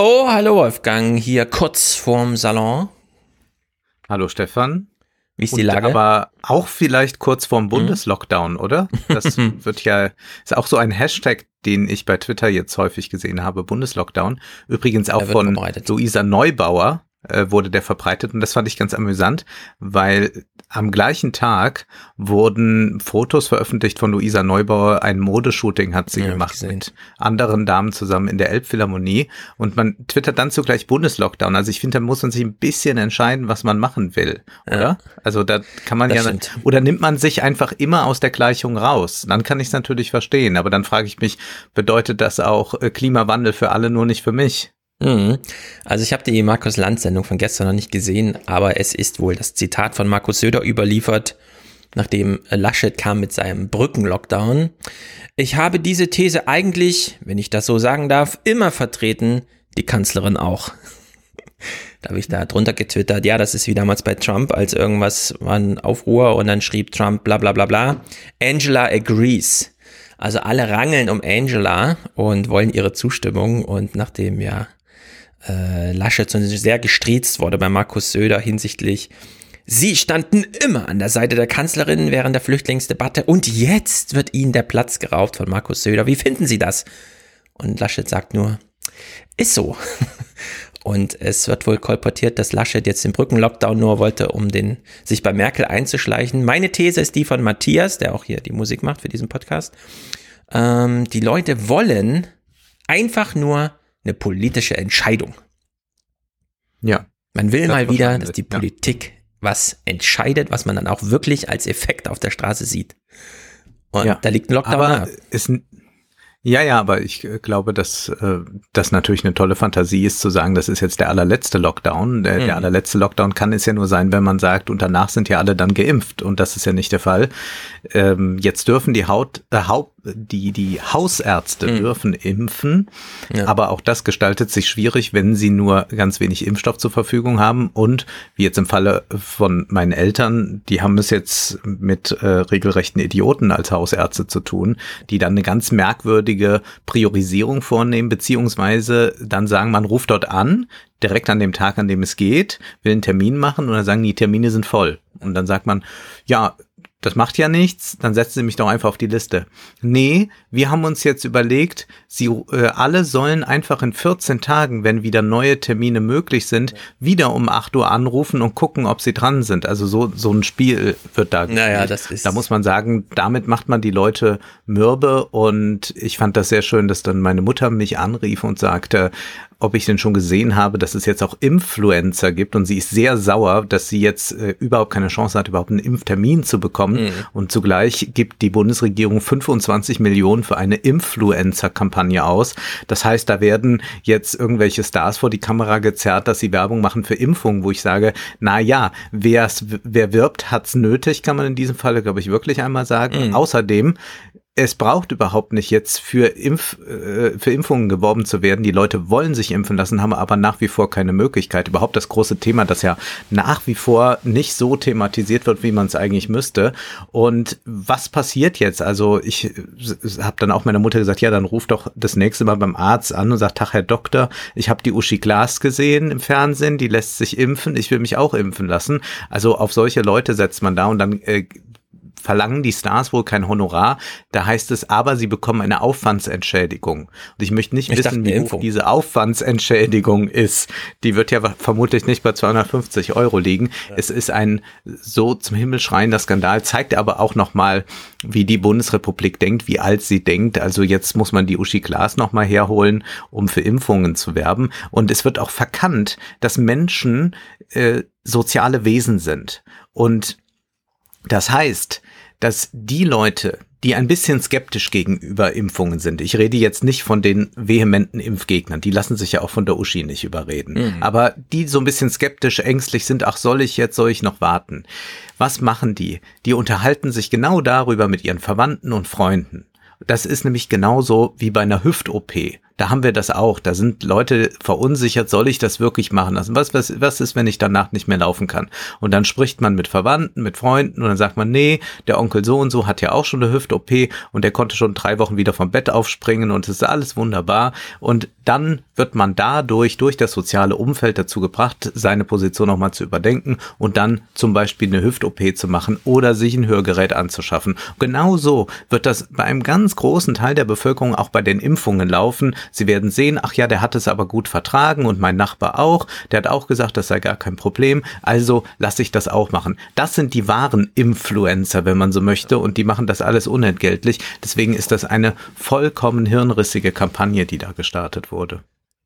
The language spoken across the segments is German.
Oh, hallo Wolfgang, hier kurz vorm Salon. Hallo Stefan. Wie ist die Lage? Aber auch vielleicht kurz vorm mhm. Bundeslockdown, oder? Das wird ja, ist auch so ein Hashtag, den ich bei Twitter jetzt häufig gesehen habe, Bundeslockdown. Übrigens auch von Luisa Neubauer, wurde der verbreitet und das fand ich ganz amüsant, weil am gleichen Tag wurden Fotos veröffentlicht von Luisa Neubauer, ein Modeshooting hat sie ja, gemacht mit anderen Damen zusammen in der Elbphilharmonie und man twittert dann zugleich Bundeslockdown. Also ich finde, da muss man sich ein bisschen entscheiden, was man machen will, oder? Ja, also da kann man ja, stimmt. oder nimmt man sich einfach immer aus der Gleichung raus? Dann kann ich es natürlich verstehen, aber dann frage ich mich, bedeutet das auch äh, Klimawandel für alle, nur nicht für mich? Mhm. Also ich habe die Markus Land Sendung von gestern noch nicht gesehen, aber es ist wohl das Zitat von Markus Söder überliefert, nachdem Laschet kam mit seinem Brückenlockdown. Ich habe diese These eigentlich, wenn ich das so sagen darf, immer vertreten, die Kanzlerin auch. da habe ich da drunter getwittert, ja, das ist wie damals bei Trump, als irgendwas war ein Aufruhr und dann schrieb Trump bla bla bla bla. Angela agrees. Also alle rangeln um Angela und wollen ihre Zustimmung und nachdem ja äh, Laschet sehr gestriezt wurde bei Markus Söder hinsichtlich Sie standen immer an der Seite der Kanzlerin während der Flüchtlingsdebatte und jetzt wird ihnen der Platz geraubt von Markus Söder. Wie finden Sie das? Und Laschet sagt nur, ist so. Und es wird wohl kolportiert, dass Laschet jetzt den Brückenlockdown nur wollte, um den, sich bei Merkel einzuschleichen. Meine These ist die von Matthias, der auch hier die Musik macht für diesen Podcast. Ähm, die Leute wollen einfach nur eine politische Entscheidung. Ja. Man will mal wieder, dass die Politik ja. was entscheidet, was man dann auch wirklich als Effekt auf der Straße sieht. Und ja. da liegt ein Lockdown. Aber ist, ja, ja, aber ich äh, glaube, dass äh, das natürlich eine tolle Fantasie ist, zu sagen, das ist jetzt der allerletzte Lockdown. Der, mhm. der allerletzte Lockdown kann es ja nur sein, wenn man sagt, und danach sind ja alle dann geimpft. Und das ist ja nicht der Fall. Ähm, jetzt dürfen die Haut, äh, Haupt, die, die Hausärzte mhm. dürfen impfen, ja. aber auch das gestaltet sich schwierig, wenn sie nur ganz wenig Impfstoff zur Verfügung haben und wie jetzt im Falle von meinen Eltern, die haben es jetzt mit äh, regelrechten Idioten als Hausärzte zu tun, die dann eine ganz merkwürdige Priorisierung vornehmen, beziehungsweise dann sagen, man ruft dort an, direkt an dem Tag, an dem es geht, will einen Termin machen und dann sagen, die Termine sind voll. Und dann sagt man, ja, das macht ja nichts, dann setzen Sie mich doch einfach auf die Liste. Nee, wir haben uns jetzt überlegt, Sie äh, alle sollen einfach in 14 Tagen, wenn wieder neue Termine möglich sind, wieder um 8 Uhr anrufen und gucken, ob sie dran sind. Also so, so ein Spiel wird da. Naja, das ist. Da muss man sagen, damit macht man die Leute mürbe und ich fand das sehr schön, dass dann meine Mutter mich anrief und sagte, ob ich denn schon gesehen habe, dass es jetzt auch Influencer gibt und sie ist sehr sauer, dass sie jetzt äh, überhaupt keine Chance hat, überhaupt einen Impftermin zu bekommen. Mhm. Und zugleich gibt die Bundesregierung 25 Millionen für eine Influencer-Kampagne aus. Das heißt, da werden jetzt irgendwelche Stars vor die Kamera gezerrt, dass sie Werbung machen für Impfungen, wo ich sage, na ja, wer wirbt, hat's nötig, kann man in diesem Falle, glaube ich, wirklich einmal sagen. Mhm. Außerdem es braucht überhaupt nicht jetzt für, Impf, äh, für Impfungen geworben zu werden. Die Leute wollen sich impfen lassen, haben aber nach wie vor keine Möglichkeit. Überhaupt das große Thema, das ja nach wie vor nicht so thematisiert wird, wie man es eigentlich müsste. Und was passiert jetzt? Also ich habe dann auch meiner Mutter gesagt, ja, dann ruf doch das nächste Mal beim Arzt an und sagt, ach Herr Doktor, ich habe die Uschi Glas gesehen im Fernsehen, die lässt sich impfen, ich will mich auch impfen lassen. Also auf solche Leute setzt man da und dann äh, verlangen die Stars wohl kein Honorar. Da heißt es aber, sie bekommen eine Aufwandsentschädigung. Und ich möchte nicht ich wissen, wie hoch diese Aufwandsentschädigung ist. Die wird ja vermutlich nicht bei 250 Euro liegen. Ja. Es ist ein so zum Himmel schreiender Skandal, zeigt aber auch nochmal, wie die Bundesrepublik denkt, wie alt sie denkt. Also jetzt muss man die Uschi Glas nochmal herholen, um für Impfungen zu werben. Und es wird auch verkannt, dass Menschen äh, soziale Wesen sind. Und das heißt, dass die Leute, die ein bisschen skeptisch gegenüber Impfungen sind. Ich rede jetzt nicht von den vehementen Impfgegnern, die lassen sich ja auch von der Uschi nicht überreden. Mhm. Aber die so ein bisschen skeptisch, ängstlich sind, ach soll ich jetzt, soll ich noch warten? Was machen die? Die unterhalten sich genau darüber mit ihren Verwandten und Freunden. Das ist nämlich genauso wie bei einer Hüft-OP. Da haben wir das auch. Da sind Leute verunsichert, soll ich das wirklich machen lassen? Was, was, was ist, wenn ich danach nicht mehr laufen kann? Und dann spricht man mit Verwandten, mit Freunden und dann sagt man, nee, der Onkel so und so hat ja auch schon eine Hüft-OP und der konnte schon drei Wochen wieder vom Bett aufspringen und es ist alles wunderbar. Und dann wird man dadurch, durch das soziale Umfeld dazu gebracht, seine Position nochmal zu überdenken und dann zum Beispiel eine Hüft-OP zu machen oder sich ein Hörgerät anzuschaffen. Genauso wird das bei einem ganz großen Teil der Bevölkerung auch bei den Impfungen laufen. Sie werden sehen, ach ja, der hat es aber gut vertragen und mein Nachbar auch. Der hat auch gesagt, das sei gar kein Problem. Also lasse ich das auch machen. Das sind die wahren Influencer, wenn man so möchte, und die machen das alles unentgeltlich. Deswegen ist das eine vollkommen hirnrissige Kampagne, die da gestartet wurde.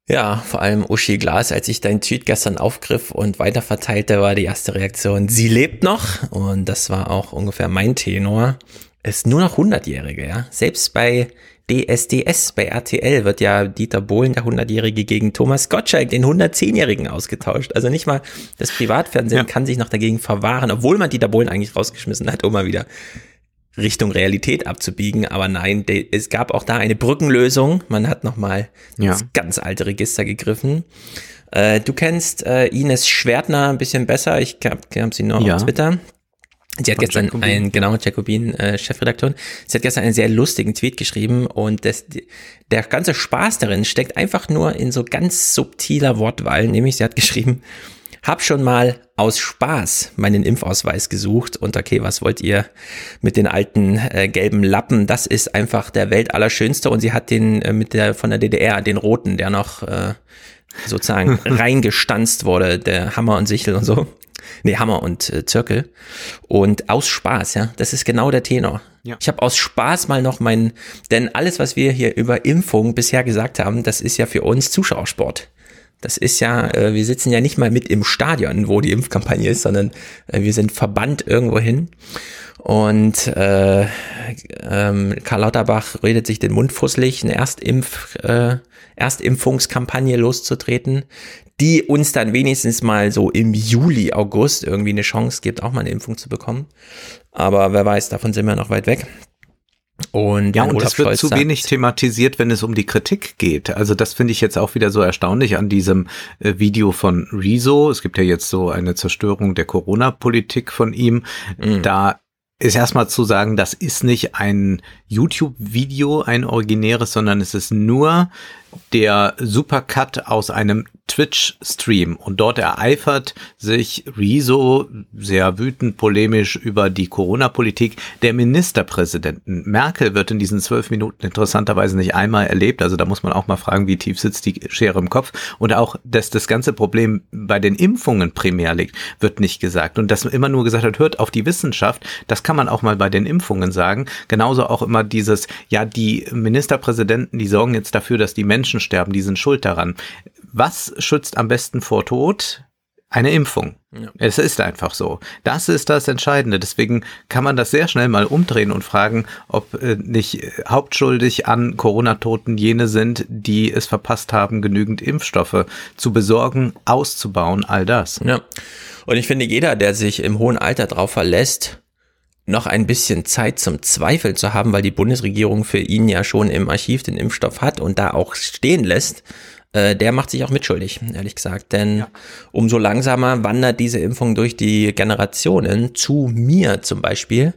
Ja, vor allem Uschi Glas, als ich deinen Tweet gestern aufgriff und weiterverteilte, war die erste Reaktion, sie lebt noch. Und das war auch ungefähr mein Tenor. Ist nur noch 100-Jährige, ja. Selbst bei DSDS, bei RTL wird ja Dieter Bohlen, der 100-Jährige, gegen Thomas Gottschalk, den 110-Jährigen, ausgetauscht. Also nicht mal das Privatfernsehen ja. kann sich noch dagegen verwahren, obwohl man Dieter Bohlen eigentlich rausgeschmissen hat, um mal wieder Richtung Realität abzubiegen. Aber nein, es gab auch da eine Brückenlösung. Man hat nochmal ja. ins ganz alte Register gegriffen. Äh, du kennst äh, Ines Schwertner ein bisschen besser. Ich habe hab sie nur ja. auf Twitter. Sie hat Von gestern Jacobin. einen, genau, Jacobin, äh, Chefredaktion, sie hat gestern einen sehr lustigen Tweet geschrieben und das, der ganze Spaß darin steckt einfach nur in so ganz subtiler Wortwahl, nämlich sie hat geschrieben, hab schon mal aus Spaß meinen Impfausweis gesucht und okay, was wollt ihr mit den alten äh, gelben Lappen? Das ist einfach der Welt allerschönste und sie hat den äh, mit der von der DDR, den roten, der noch äh, sozusagen reingestanzt wurde, der Hammer und Sichel und so. Nee, Hammer und äh, Zirkel. Und aus Spaß, ja, das ist genau der Tenor. Ja. Ich habe aus Spaß mal noch meinen, denn alles, was wir hier über Impfung bisher gesagt haben, das ist ja für uns Zuschauersport. Das ist ja, äh, wir sitzen ja nicht mal mit im Stadion, wo die Impfkampagne ist, sondern äh, wir sind verbannt irgendwo hin. Und äh, ähm, Karl Lauterbach redet sich den Mund fusselig, eine Erstimpf, äh, Erstimpfungskampagne loszutreten, die uns dann wenigstens mal so im Juli, August irgendwie eine Chance gibt, auch mal eine Impfung zu bekommen. Aber wer weiß, davon sind wir noch weit weg. Und ja, und das wird zu sagt, wenig thematisiert, wenn es um die Kritik geht. Also das finde ich jetzt auch wieder so erstaunlich an diesem äh, Video von Rezo. Es gibt ja jetzt so eine Zerstörung der Corona-Politik von ihm. Mhm. Da ist erstmal zu sagen, das ist nicht ein YouTube-Video, ein originäres, sondern es ist nur der Supercut aus einem Twitch-Stream und dort ereifert sich Rezo sehr wütend polemisch über die Corona-Politik der Ministerpräsidenten. Merkel wird in diesen zwölf Minuten interessanterweise nicht einmal erlebt, also da muss man auch mal fragen, wie tief sitzt die Schere im Kopf und auch, dass das ganze Problem bei den Impfungen primär liegt, wird nicht gesagt und dass immer nur gesagt hat, hört auf die Wissenschaft, das kann man auch mal bei den Impfungen sagen. Genauso auch immer dieses, ja, die Ministerpräsidenten, die sorgen jetzt dafür, dass die Menschen sterben, die sind schuld daran. Was schützt am besten vor Tod? Eine Impfung. Ja. Es ist einfach so. Das ist das Entscheidende. Deswegen kann man das sehr schnell mal umdrehen und fragen, ob äh, nicht hauptschuldig an Corona-Toten jene sind, die es verpasst haben, genügend Impfstoffe zu besorgen, auszubauen, all das. Ja. Und ich finde, jeder, der sich im hohen Alter darauf verlässt, noch ein bisschen Zeit zum Zweifeln zu haben, weil die Bundesregierung für ihn ja schon im Archiv den Impfstoff hat und da auch stehen lässt, äh, der macht sich auch mitschuldig, ehrlich gesagt. Denn ja. umso langsamer wandert diese Impfung durch die Generationen zu mir zum Beispiel.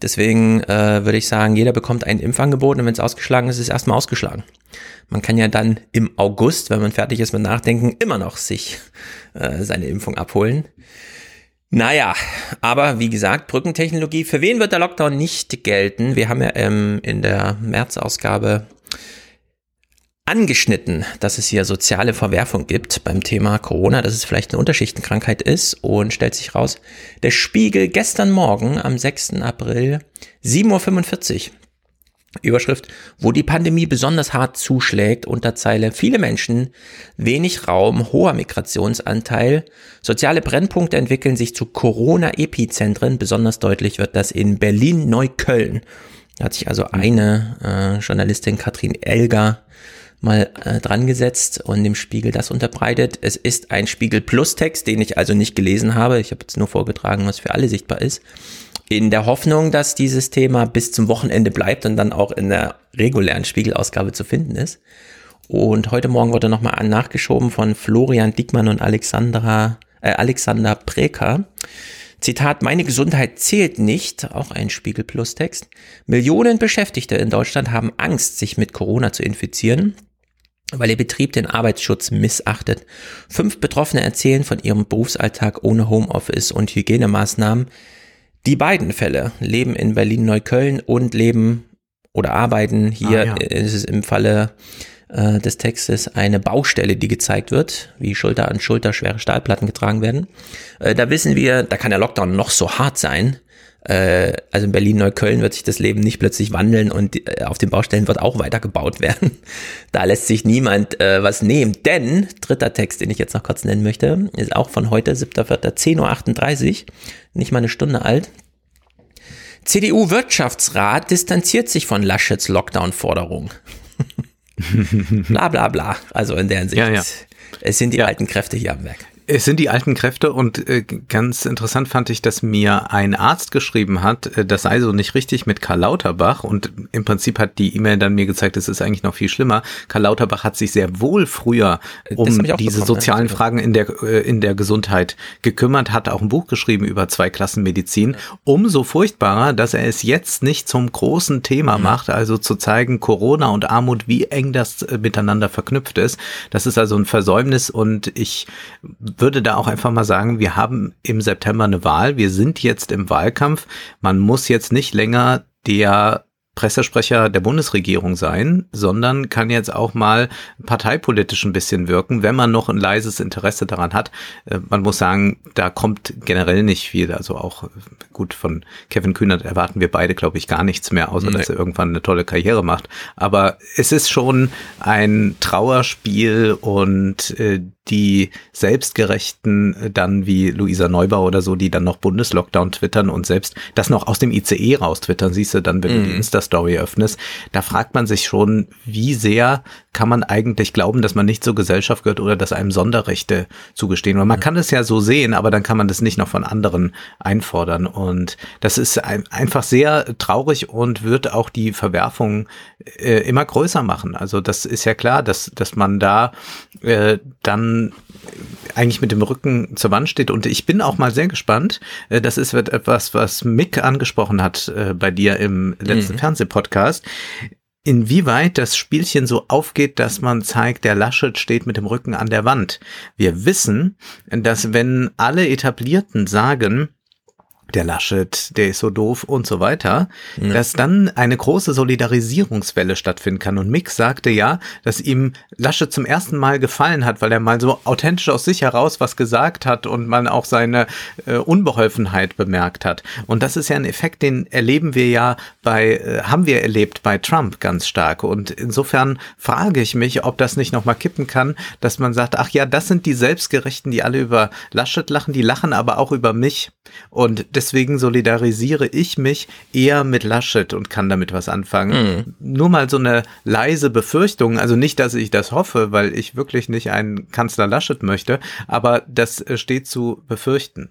Deswegen äh, würde ich sagen, jeder bekommt ein Impfangebot und wenn es ausgeschlagen ist, ist es erstmal ausgeschlagen. Man kann ja dann im August, wenn man fertig ist mit Nachdenken, immer noch sich äh, seine Impfung abholen. Naja, aber wie gesagt, Brückentechnologie. Für wen wird der Lockdown nicht gelten? Wir haben ja ähm, in der März-Ausgabe angeschnitten, dass es hier soziale Verwerfung gibt beim Thema Corona, dass es vielleicht eine Unterschichtenkrankheit ist und stellt sich raus, der Spiegel gestern Morgen am 6. April 7.45 Uhr Überschrift, wo die Pandemie besonders hart zuschlägt, Unterzeile, viele Menschen, wenig Raum, hoher Migrationsanteil, soziale Brennpunkte entwickeln sich zu Corona-Epizentren, besonders deutlich wird das in Berlin-Neukölln. Da hat sich also eine äh, Journalistin, Katrin Elger, mal äh, dran gesetzt und dem Spiegel das unterbreitet. Es ist ein Spiegel Plus Text, den ich also nicht gelesen habe. Ich habe jetzt nur vorgetragen, was für alle sichtbar ist in der Hoffnung, dass dieses Thema bis zum Wochenende bleibt und dann auch in der regulären Spiegelausgabe zu finden ist. Und heute Morgen wurde nochmal nachgeschoben von Florian Dickmann und Alexandra, äh, Alexander Preker. Zitat, meine Gesundheit zählt nicht, auch ein Spiegel Plus Text. Millionen Beschäftigte in Deutschland haben Angst, sich mit Corona zu infizieren, weil ihr Betrieb den Arbeitsschutz missachtet. Fünf Betroffene erzählen von ihrem Berufsalltag ohne Homeoffice und Hygienemaßnahmen. Die beiden Fälle leben in Berlin-Neukölln und leben oder arbeiten hier, ah, ja. ist es im Falle äh, des Textes eine Baustelle, die gezeigt wird, wie Schulter an Schulter schwere Stahlplatten getragen werden. Äh, da wissen wir, da kann der Lockdown noch so hart sein. Äh, also in Berlin-Neukölln wird sich das Leben nicht plötzlich wandeln und äh, auf den Baustellen wird auch weiter gebaut werden. Da lässt sich niemand äh, was nehmen. Denn, dritter Text, den ich jetzt noch kurz nennen möchte, ist auch von heute, 7.4.10.38 Uhr, nicht mal eine Stunde alt. CDU-Wirtschaftsrat distanziert sich von Laschets Lockdown-Forderung. bla bla bla. Also in der Hinsicht. Ja, ja. Es sind die ja. alten Kräfte hier am Werk. Es sind die alten Kräfte und äh, ganz interessant fand ich, dass mir ein Arzt geschrieben hat, äh, das sei so nicht richtig mit Karl Lauterbach und im Prinzip hat die E-Mail dann mir gezeigt, es ist eigentlich noch viel schlimmer. Karl Lauterbach hat sich sehr wohl früher um diese sozialen ja. Fragen in der, äh, in der Gesundheit gekümmert, hat auch ein Buch geschrieben über zwei Klassen Medizin. Umso furchtbarer, dass er es jetzt nicht zum großen Thema mhm. macht, also zu zeigen, Corona und Armut, wie eng das miteinander verknüpft ist. Das ist also ein Versäumnis und ich würde da auch einfach mal sagen, wir haben im September eine Wahl. Wir sind jetzt im Wahlkampf. Man muss jetzt nicht länger der Pressesprecher der Bundesregierung sein, sondern kann jetzt auch mal parteipolitisch ein bisschen wirken, wenn man noch ein leises Interesse daran hat. Äh, man muss sagen, da kommt generell nicht viel. Also auch gut von Kevin Kühnert erwarten wir beide, glaube ich, gar nichts mehr, außer nee. dass er irgendwann eine tolle Karriere macht. Aber es ist schon ein Trauerspiel und äh, die selbstgerechten äh, dann wie Luisa Neubauer oder so, die dann noch Bundeslockdown twittern und selbst das noch aus dem ICE raus twittern, siehst du dann, wenn mm. du die mhm. Insta-Story öffnest, da fragt man sich schon, wie sehr kann man eigentlich glauben, dass man nicht zur Gesellschaft gehört oder dass einem Sonderrechte zugestehen. Weil man kann es ja so sehen, aber dann kann man das nicht noch von anderen einfordern. Und das ist ein, einfach sehr traurig und wird auch die Verwerfung äh, immer größer machen. Also das ist ja klar, dass, dass man da äh, dann eigentlich mit dem Rücken zur Wand steht. Und ich bin auch mal sehr gespannt. Äh, das ist etwas, was Mick angesprochen hat äh, bei dir im letzten mhm. Fernsehpodcast. Inwieweit das Spielchen so aufgeht, dass man zeigt, der Laschet steht mit dem Rücken an der Wand. Wir wissen, dass wenn alle Etablierten sagen, der Laschet, der ist so doof und so weiter, ja. dass dann eine große Solidarisierungswelle stattfinden kann. Und Mick sagte ja, dass ihm Laschet zum ersten Mal gefallen hat, weil er mal so authentisch aus sich heraus was gesagt hat und man auch seine äh, Unbeholfenheit bemerkt hat. Und das ist ja ein Effekt, den erleben wir ja bei, äh, haben wir erlebt bei Trump ganz stark. Und insofern frage ich mich, ob das nicht nochmal kippen kann, dass man sagt, ach ja, das sind die Selbstgerechten, die alle über Laschet lachen, die lachen aber auch über mich. Und deswegen solidarisiere ich mich eher mit Laschet und kann damit was anfangen. Mhm. Nur mal so eine leise Befürchtung, also nicht, dass ich das hoffe, weil ich wirklich nicht einen Kanzler Laschet möchte, aber das äh, steht zu befürchten.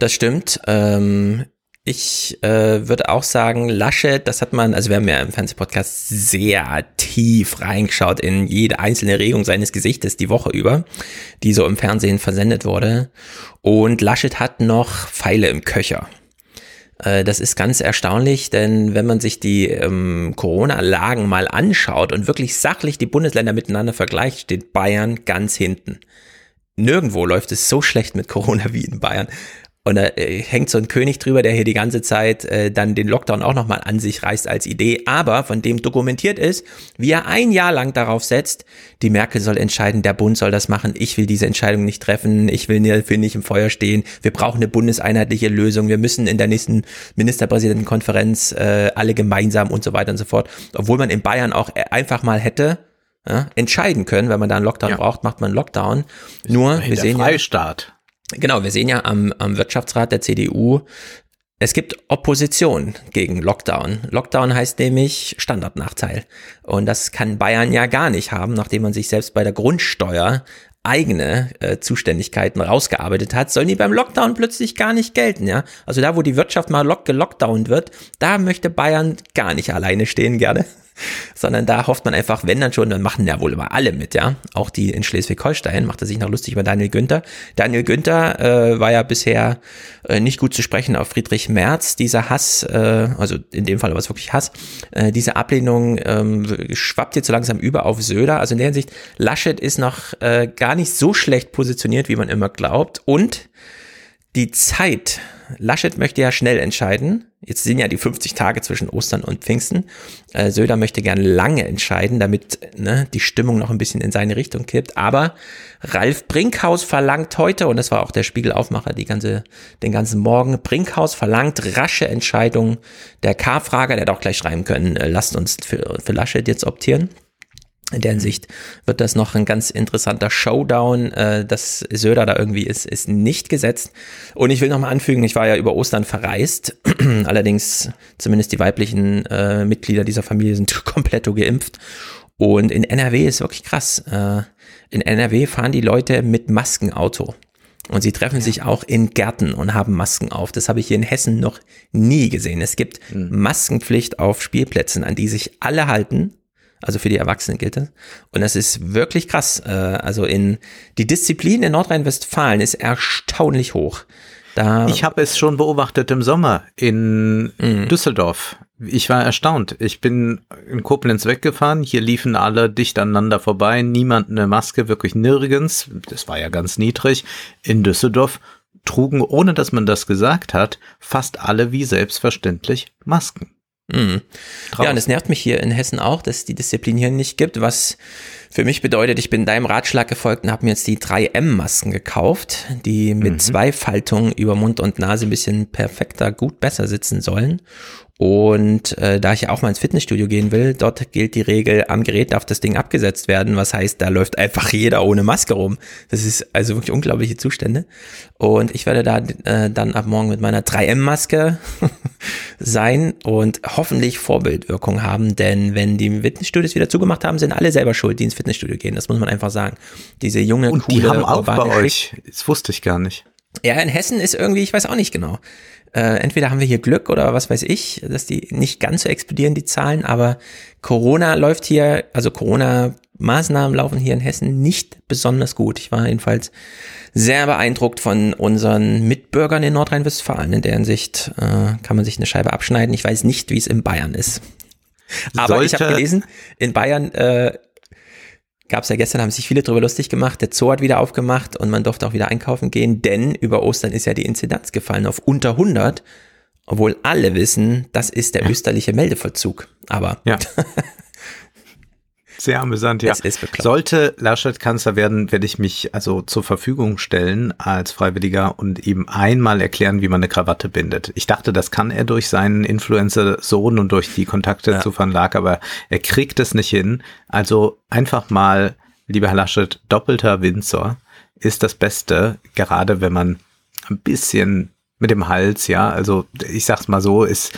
Das stimmt. Ähm, ich äh, würde auch sagen, Laschet, das hat man, also wir haben ja im Fernsehpodcast sehr tief reingeschaut in jede einzelne Regung seines Gesichtes die Woche über, die so im Fernsehen versendet wurde. Und Laschet hat noch Pfeile im Köcher. Äh, das ist ganz erstaunlich, denn wenn man sich die ähm, Corona-Lagen mal anschaut und wirklich sachlich die Bundesländer miteinander vergleicht, steht Bayern ganz hinten. Nirgendwo läuft es so schlecht mit Corona wie in Bayern. Und da äh, hängt so ein König drüber, der hier die ganze Zeit äh, dann den Lockdown auch nochmal an sich reißt als Idee, aber von dem dokumentiert ist, wie er ein Jahr lang darauf setzt, die Merkel soll entscheiden, der Bund soll das machen, ich will diese Entscheidung nicht treffen, ich will dafür nicht im Feuer stehen, wir brauchen eine bundeseinheitliche Lösung, wir müssen in der nächsten Ministerpräsidentenkonferenz äh, alle gemeinsam und so weiter und so fort. Obwohl man in Bayern auch äh, einfach mal hätte ja, entscheiden können, wenn man da einen Lockdown ja. braucht, macht man einen Lockdown. Nur, wir sehen ja. Genau, wir sehen ja am, am Wirtschaftsrat der CDU, es gibt Opposition gegen Lockdown. Lockdown heißt nämlich Standardnachteil. Und das kann Bayern ja gar nicht haben, nachdem man sich selbst bei der Grundsteuer eigene äh, Zuständigkeiten rausgearbeitet hat, sollen die beim Lockdown plötzlich gar nicht gelten, ja? Also da, wo die Wirtschaft mal lock gelockdownt wird, da möchte Bayern gar nicht alleine stehen gerne. sondern da hofft man einfach, wenn dann schon, dann machen ja wohl immer alle mit, ja. Auch die in Schleswig-Holstein macht er sich noch lustig über Daniel Günther. Daniel Günther äh, war ja bisher äh, nicht gut zu sprechen auf Friedrich Merz. Dieser Hass, äh, also in dem Fall war es wirklich Hass, äh, diese Ablehnung ähm, schwappt jetzt so langsam über auf Söder. Also in der Hinsicht, Laschet ist noch äh, gar nicht so schlecht positioniert, wie man immer glaubt. Und die Zeit, Laschet möchte ja schnell entscheiden. Jetzt sind ja die 50 Tage zwischen Ostern und Pfingsten. Äh, Söder möchte gern lange entscheiden, damit ne, die Stimmung noch ein bisschen in seine Richtung kippt. Aber Ralf Brinkhaus verlangt heute, und das war auch der Spiegelaufmacher die ganze, den ganzen Morgen, Brinkhaus verlangt rasche Entscheidung der K-Frage. Der hätte auch gleich schreiben können, äh, lasst uns für, für Laschet jetzt optieren. In der Hinsicht wird das noch ein ganz interessanter Showdown. Äh, dass Söder da irgendwie ist, ist nicht gesetzt. Und ich will noch mal anfügen, ich war ja über Ostern verreist. Allerdings zumindest die weiblichen äh, Mitglieder dieser Familie sind komplett geimpft. Und in NRW ist wirklich krass. Äh, in NRW fahren die Leute mit Maskenauto. Und sie treffen sich auch in Gärten und haben Masken auf. Das habe ich hier in Hessen noch nie gesehen. Es gibt mhm. Maskenpflicht auf Spielplätzen, an die sich alle halten also für die Erwachsenen gilt das. Und das ist wirklich krass. Äh, also in die Disziplin in Nordrhein-Westfalen ist erstaunlich hoch. Da ich habe es schon beobachtet im Sommer in mhm. Düsseldorf. Ich war erstaunt. Ich bin in Koblenz weggefahren. Hier liefen alle dicht aneinander vorbei. Niemand eine Maske, wirklich nirgends. Das war ja ganz niedrig. In Düsseldorf trugen, ohne dass man das gesagt hat, fast alle wie selbstverständlich Masken. Mhm. Ja, und es nervt mich hier in Hessen auch, dass es die Disziplin hier nicht gibt, was für mich bedeutet, ich bin deinem Ratschlag gefolgt und habe mir jetzt die 3M-Masken gekauft, die mit mhm. zwei Faltungen über Mund und Nase ein bisschen perfekter, gut besser sitzen sollen. Und äh, da ich ja auch mal ins Fitnessstudio gehen will, dort gilt die Regel, am Gerät darf das Ding abgesetzt werden. Was heißt, da läuft einfach jeder ohne Maske rum. Das ist also wirklich unglaubliche Zustände. Und ich werde da äh, dann ab morgen mit meiner 3M-Maske sein und hoffentlich Vorbildwirkung haben. Denn wenn die Fitnessstudios wieder zugemacht haben, sind alle selber schuld, die ins Fitnessstudio gehen. Das muss man einfach sagen. Diese junge, und coole, die haben auch bei euch. Das wusste ich gar nicht. Ja, in Hessen ist irgendwie, ich weiß auch nicht genau äh, entweder haben wir hier Glück oder was weiß ich, dass die nicht ganz so explodieren, die Zahlen, aber Corona läuft hier, also Corona-Maßnahmen laufen hier in Hessen nicht besonders gut. Ich war jedenfalls sehr beeindruckt von unseren Mitbürgern in Nordrhein-Westfalen. In der Hinsicht äh, kann man sich eine Scheibe abschneiden. Ich weiß nicht, wie es in Bayern ist. Aber Sollte ich habe gelesen, in Bayern äh, gab es ja gestern, haben sich viele darüber lustig gemacht. Der Zoo hat wieder aufgemacht und man durfte auch wieder einkaufen gehen, denn über Ostern ist ja die Inzidenz gefallen auf unter 100, obwohl alle wissen, das ist der österliche Meldevollzug. Aber ja. Sehr amüsant, ja. Sollte Laschet Kanzler werden, werde ich mich also zur Verfügung stellen als Freiwilliger und ihm einmal erklären, wie man eine Krawatte bindet. Ich dachte, das kann er durch seinen Influencer-Sohn und durch die Kontakte ja. zu Van Laak, aber er kriegt es nicht hin. Also einfach mal, lieber Herr Laschet, doppelter Windsor ist das Beste, gerade wenn man ein bisschen mit dem Hals, ja. Also ich sag's mal so, ist,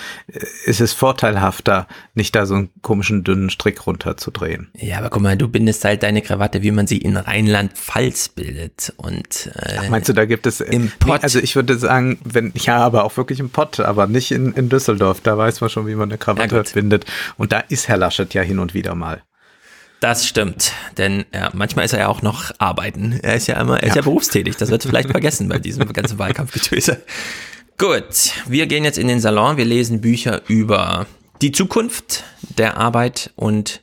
ist es vorteilhafter, nicht da so einen komischen dünnen Strick runterzudrehen. Ja, aber guck mal, du bindest halt deine Krawatte, wie man sie in Rheinland-Pfalz bildet. Und äh, Ach, meinst du, da gibt es im Pott? Nee, also ich würde sagen, wenn ja, aber auch wirklich im Pott, aber nicht in, in Düsseldorf. Da weiß man schon, wie man eine Krawatte bindet. Und da ist Herr Laschet ja hin und wieder mal. Das stimmt, denn ja, manchmal ist er ja auch noch arbeiten. Er ist ja immer, er ist ja, ja berufstätig. Das wird vielleicht vergessen bei diesem ganzen Wahlkampfgetöse. Gut, wir gehen jetzt in den Salon. Wir lesen Bücher über die Zukunft der Arbeit und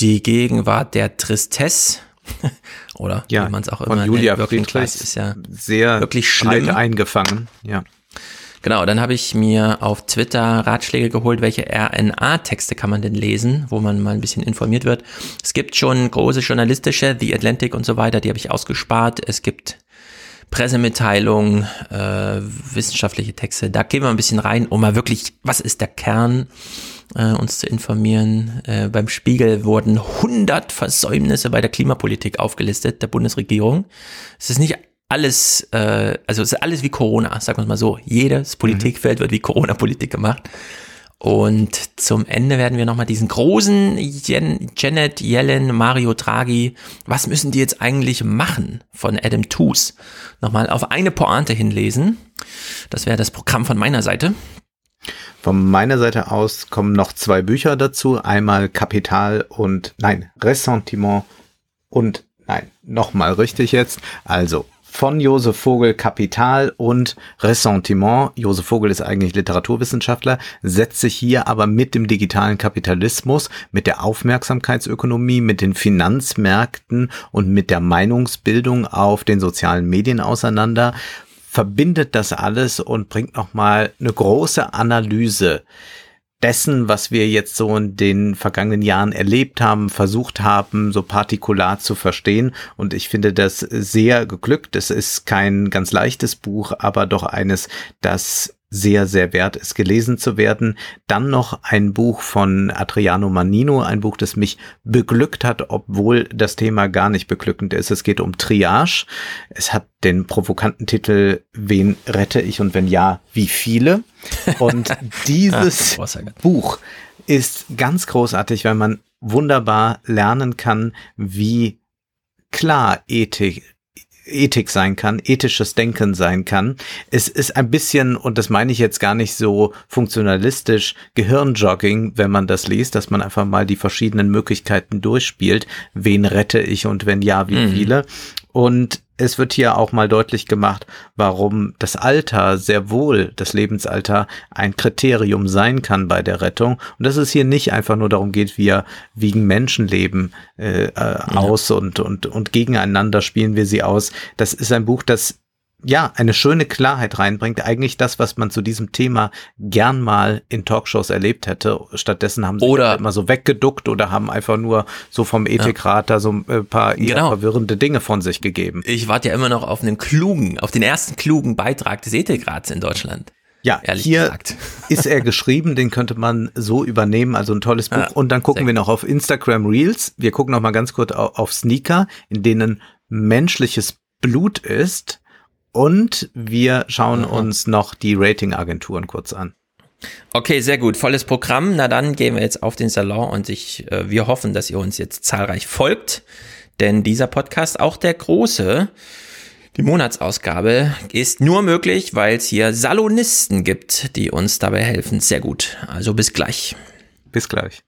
die Gegenwart der Tristesse. Oder ja, wie man es auch immer Julia nennt. Friedrich ist ja sehr wirklich schlimm eingefangen. Ja. Genau, dann habe ich mir auf Twitter Ratschläge geholt, welche RNA-Texte kann man denn lesen, wo man mal ein bisschen informiert wird. Es gibt schon große journalistische, The Atlantic und so weiter, die habe ich ausgespart. Es gibt Pressemitteilungen, äh, wissenschaftliche Texte, da gehen wir ein bisschen rein, um mal wirklich, was ist der Kern, äh, uns zu informieren. Äh, beim Spiegel wurden 100 Versäumnisse bei der Klimapolitik aufgelistet, der Bundesregierung. Es ist nicht alles, äh, also es ist alles wie Corona, sagen wir es mal so. Jedes Politikfeld wird wie Corona-Politik gemacht. Und zum Ende werden wir nochmal diesen großen Jen, Janet Yellen, Mario Draghi, was müssen die jetzt eigentlich machen von Adam Tooze, nochmal auf eine Pointe hinlesen. Das wäre das Programm von meiner Seite. Von meiner Seite aus kommen noch zwei Bücher dazu. Einmal Kapital und, nein, Ressentiment und, nein, nochmal richtig jetzt. Also von Josef Vogel Kapital und Ressentiment. Josef Vogel ist eigentlich Literaturwissenschaftler, setzt sich hier aber mit dem digitalen Kapitalismus, mit der Aufmerksamkeitsökonomie, mit den Finanzmärkten und mit der Meinungsbildung auf den sozialen Medien auseinander, verbindet das alles und bringt nochmal eine große Analyse dessen, was wir jetzt so in den vergangenen Jahren erlebt haben, versucht haben, so partikular zu verstehen. Und ich finde das sehr geglückt. Es ist kein ganz leichtes Buch, aber doch eines, das sehr, sehr wert ist, gelesen zu werden. Dann noch ein Buch von Adriano Manino, ein Buch, das mich beglückt hat, obwohl das Thema gar nicht beglückend ist. Es geht um Triage. Es hat den provokanten Titel Wen rette ich und wenn ja, wie viele? Und dieses Buch ist ganz großartig, weil man wunderbar lernen kann, wie klar Ethik Ethik sein kann, ethisches Denken sein kann. Es ist ein bisschen, und das meine ich jetzt gar nicht so funktionalistisch, Gehirnjogging, wenn man das liest, dass man einfach mal die verschiedenen Möglichkeiten durchspielt. Wen rette ich und wenn ja, wie mhm. viele? Und es wird hier auch mal deutlich gemacht, warum das Alter sehr wohl, das Lebensalter, ein Kriterium sein kann bei der Rettung. Und dass es hier nicht einfach nur darum geht, wir wiegen Menschenleben äh, äh, aus ja. und, und, und gegeneinander spielen wir sie aus. Das ist ein Buch, das ja, eine schöne Klarheit reinbringt. Eigentlich das, was man zu diesem Thema gern mal in Talkshows erlebt hätte. Stattdessen haben sie oder, halt immer so weggeduckt oder haben einfach nur so vom Ethikrat ja. da so ein äh, paar genau. verwirrende Dinge von sich gegeben. Ich warte ja immer noch auf einen klugen, auf den ersten klugen Beitrag des Ethikrats in Deutschland. Ja, hier gesagt. ist er geschrieben, den könnte man so übernehmen, also ein tolles Buch. Ja, und dann gucken wir noch auf Instagram Reels. Wir gucken noch mal ganz kurz auf Sneaker, in denen menschliches Blut ist und wir schauen mhm. uns noch die Ratingagenturen kurz an. Okay, sehr gut. Volles Programm. Na dann gehen wir jetzt auf den Salon und ich, äh, wir hoffen, dass ihr uns jetzt zahlreich folgt. Denn dieser Podcast, auch der große, die Monatsausgabe, ist nur möglich, weil es hier Salonisten gibt, die uns dabei helfen. Sehr gut. Also bis gleich. Bis gleich.